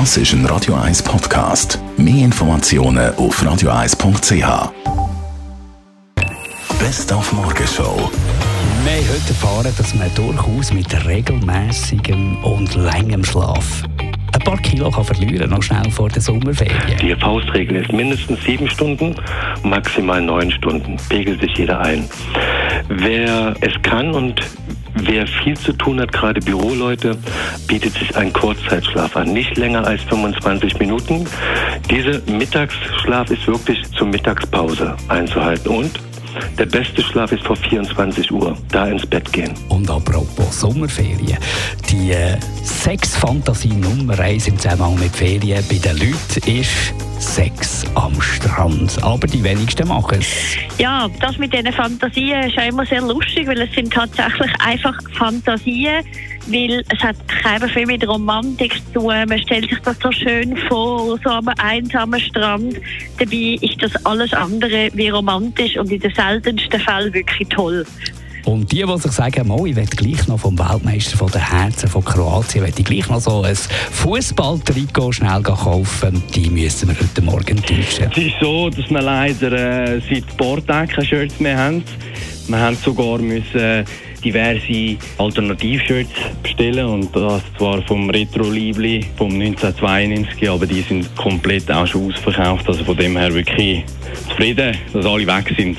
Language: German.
Das ist ein Radio 1 Podcast. Mehr Informationen auf radio1.ch. Best auf Morgenshow. Wir haben heute erfahren, dass man durchaus mit regelmäßigem und längem Schlaf ein paar Kilo kann verlieren noch schnell vor der Sommerferien. Die Faustregel ist mindestens sieben Stunden, maximal neun Stunden. Pegelt sich jeder ein. Wer es kann und Wer viel zu tun hat, gerade Büroleute, bietet sich ein Kurzzeitschlaf an. Nicht länger als 25 Minuten. Dieser Mittagsschlaf ist wirklich zur Mittagspause einzuhalten. Und der beste Schlaf ist vor 24 Uhr, da ins Bett gehen. Und apropos Sommerferien, die äh, Sexfantasie Nummer eins im Zusammenhang mit Ferien bei den Leuten ist Sex am Strand. Aber die wenigsten machen es. Ja, das mit diesen Fantasien ist auch immer sehr lustig, weil es sind tatsächlich einfach Fantasien, weil es hat keiner viel mit Romantik zu tun. Man stellt sich das so schön vor, so am einsamen Strand. Dabei ist das alles andere wie romantisch und in den seltensten Fällen wirklich toll. Und die, die sich sagen, oh, ich will gleich noch vom Weltmeister von der Herzen von Kroatien, will ich gleich noch so ein Fußballtrikot schnell kaufen, die müssen wir heute Morgen täuschen. Es ist so, dass wir leider äh, seit Tagen keine Shirts mehr haben. Wir haben sogar müssen äh, diverse Alternativshirts bestellen und das zwar vom Retro Liebli vom 1992, aber die sind komplett auch schon ausverkauft. Also von dem her wirklich zufrieden, dass alle weg sind.